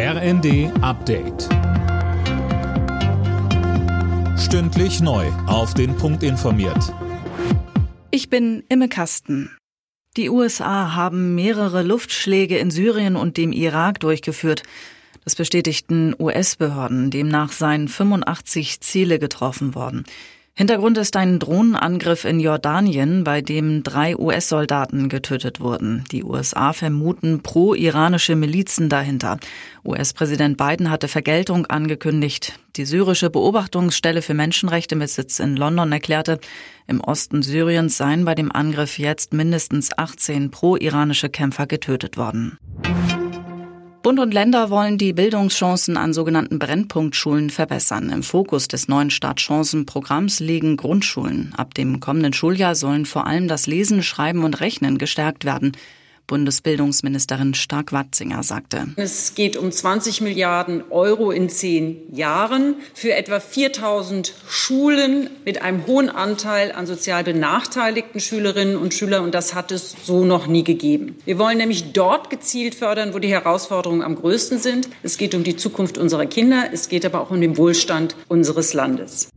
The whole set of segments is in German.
RND Update. Stündlich neu. Auf den Punkt informiert. Ich bin Imme Kasten. Die USA haben mehrere Luftschläge in Syrien und dem Irak durchgeführt. Das bestätigten US-Behörden. Demnach seien 85 Ziele getroffen worden. Hintergrund ist ein Drohnenangriff in Jordanien, bei dem drei US-Soldaten getötet wurden. Die USA vermuten pro-iranische Milizen dahinter. US-Präsident Biden hatte Vergeltung angekündigt. Die syrische Beobachtungsstelle für Menschenrechte mit Sitz in London erklärte, im Osten Syriens seien bei dem Angriff jetzt mindestens 18 pro-iranische Kämpfer getötet worden. Bund und Länder wollen die Bildungschancen an sogenannten Brennpunktschulen verbessern. Im Fokus des neuen Startchancenprogramms liegen Grundschulen. Ab dem kommenden Schuljahr sollen vor allem das Lesen, Schreiben und Rechnen gestärkt werden. Bundesbildungsministerin Stark-Watzinger sagte. Es geht um 20 Milliarden Euro in zehn Jahren für etwa 4000 Schulen mit einem hohen Anteil an sozial benachteiligten Schülerinnen und Schülern. Und das hat es so noch nie gegeben. Wir wollen nämlich dort gezielt fördern, wo die Herausforderungen am größten sind. Es geht um die Zukunft unserer Kinder. Es geht aber auch um den Wohlstand unseres Landes.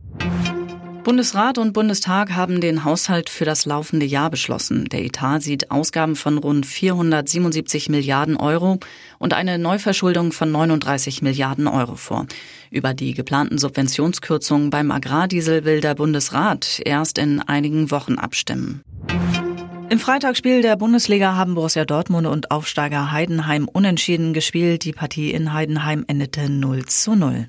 Bundesrat und Bundestag haben den Haushalt für das laufende Jahr beschlossen. Der Etat sieht Ausgaben von rund 477 Milliarden Euro und eine Neuverschuldung von 39 Milliarden Euro vor. Über die geplanten Subventionskürzungen beim Agrardiesel will der Bundesrat erst in einigen Wochen abstimmen. Im Freitagsspiel der Bundesliga haben Borussia Dortmund und Aufsteiger Heidenheim unentschieden gespielt. Die Partie in Heidenheim endete 0 zu 0.